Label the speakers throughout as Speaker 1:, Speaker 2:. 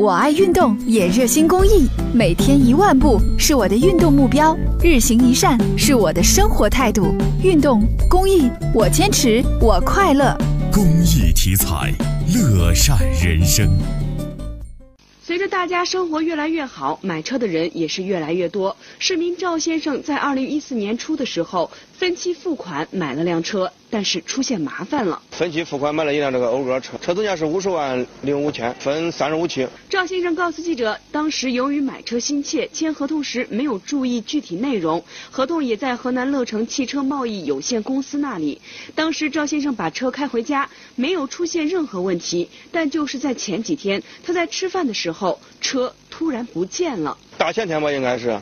Speaker 1: 我爱运动，也热心公益，每天一万步是我的运动目标，日行一善是我的生活态度。运动公益，我坚持，我快乐。
Speaker 2: 公益题材，乐善人生。
Speaker 3: 随着大家生活越来越好，买车的人也是越来越多。市民赵先生在二零一四年初的时候分期付款买了辆车，但是出现麻烦了。
Speaker 4: 分期付款买了一辆这个讴歌车，车总价是五十万零五千，分三十五期。
Speaker 3: 赵先生告诉记者，当时由于买车心切，签合同时没有注意具体内容，合同也在河南乐成汽车贸易有限公司那里。当时赵先生把车开回家，没有出现任何问题，但就是在前几天，他在吃饭的时候，车突然不见了。
Speaker 4: 大前天吧，应该是，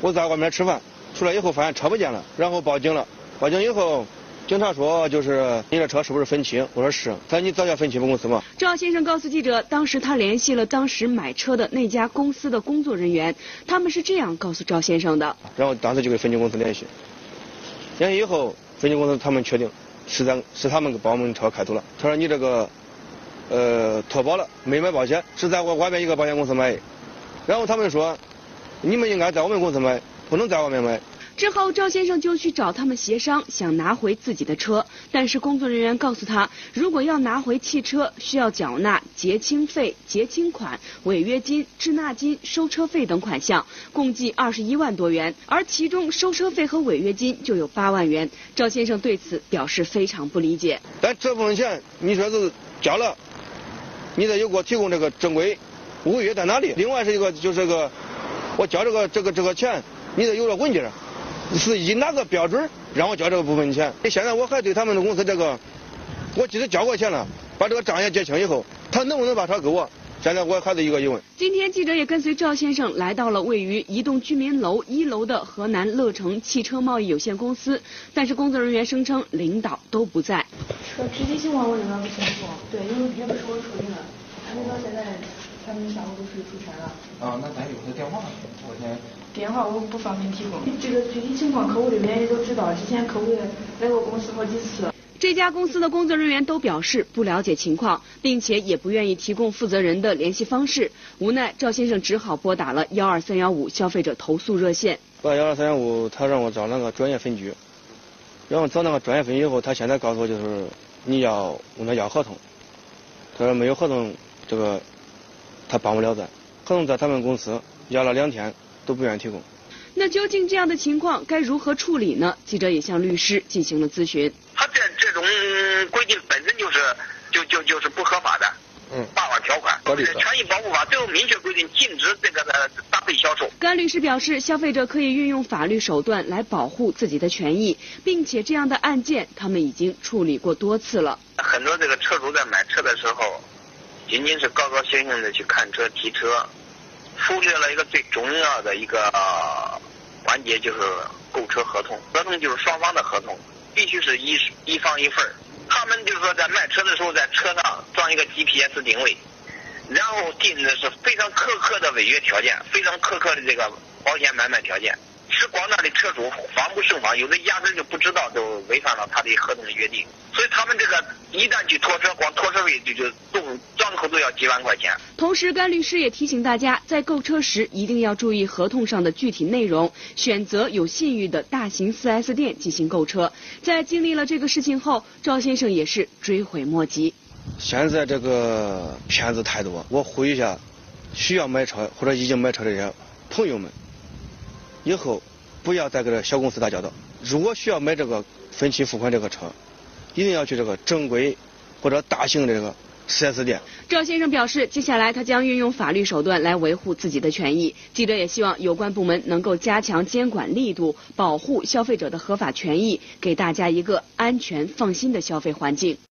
Speaker 4: 我在外面吃饭，出来以后发现车不见了，然后报警了。报警以后，警察说就是你这车是不是分期？我说是。他说你早叫分期公司嘛。
Speaker 3: 赵先生告诉记者，当时他联系了当时买车的那家公司的工作人员，他们是这样告诉赵先生的。
Speaker 4: 然后当时就跟分期公司联系，联系以后，分期公司他们确定是咱是他们把我们车开走了。他说你这个呃脱保了，没买保险，是在我外面一个保险公司买的。然后他们说，你们应该在我们公司买，不能在外面买。
Speaker 3: 之后，赵先生就去找他们协商，想拿回自己的车。但是工作人员告诉他，如果要拿回汽车，需要缴纳结清费、结清款、违约金、滞纳金、收车费等款项，共计二十一万多元，而其中收车费和违约金就有八万元。赵先生对此表示非常不理解。
Speaker 4: 但这部分钱，你说是交了，你得有给我提供这个正规违约在哪里？另外是一个就是个，我交这个这个这个钱，你得有了文件。是以哪个标准让我交这个部分钱？现在我还对他们的公司这个，我即使交过钱了，把这个账也结清以后，他能不能把车给我？现在我还是一个疑问。
Speaker 3: 今天记者也跟随赵先生来到了位于一栋居民楼一楼的河南乐成汽车贸易有限公司，但是工作人员声称领导都不在。
Speaker 5: 车具体情况我这边不清楚，对，因为也不是我处理的，他们到现在他们下午都是出差了。
Speaker 6: 啊，那咱有他电话？我先。
Speaker 5: 电话我不方便提供，这个具体情况客户这边也都知道，之前客户来过公司好几次。
Speaker 3: 这家公司的工作人员都表示不了解情况，并且也不愿意提供负责人的联系方式。无奈赵先生只好拨打了幺二三幺五消费者投诉热线。
Speaker 4: 拨幺二三幺五，他让我找那个专业分局，然后找那个专业分局以后，他现在告诉我就是你要问他要合同，他说没有合同，这个他帮不了咱。合同在他们公司要了两天。都不愿意提供。
Speaker 3: 那究竟这样的情况该如何处理呢？记者也向律师进行了咨询。
Speaker 7: 他这这种规定本身就是就就就是不合法的，
Speaker 4: 嗯，
Speaker 7: 霸王条款。权益保护法最后明确规定禁止这个的搭配销售。
Speaker 3: 甘律师表示，消费者可以运用法律手段来保护自己的权益，并且这样的案件他们已经处理过多次了。
Speaker 7: 很多这个车主在买车的时候，仅仅是高高兴兴的去看车提车。忽略了一个最重要的一个环节，就是购车合同。合同就是双方的合同，必须是一一方一份他们就是说，在卖车的时候，在车上装一个 GPS 定位，然后定的是非常苛刻的违约条件，非常苛刻的这个保险买卖条件。是广大的车主防不胜防，有的压根就不知道，就违反了他的合同的约定。所以他们这个一旦去拖车，光拖车费就就动张口都要几万块钱。
Speaker 3: 同时，甘律师也提醒大家，在购车时一定要注意合同上的具体内容，选择有信誉的大型 4S 店进行购车。在经历了这个事情后，赵先生也是追悔莫及。
Speaker 4: 现在这个骗子太多，我呼吁一下，需要买车或者已经买车的这些朋友们。以后不要再跟这小公司打交道。如果需要买这个分期付款这个车，一定要去这个正规或者大型的这个 4S 店。
Speaker 3: 赵先生表示，接下来他将运用法律手段来维护自己的权益。记者也希望有关部门能够加强监管力度，保护消费者的合法权益，给大家一个安全放心的消费环境。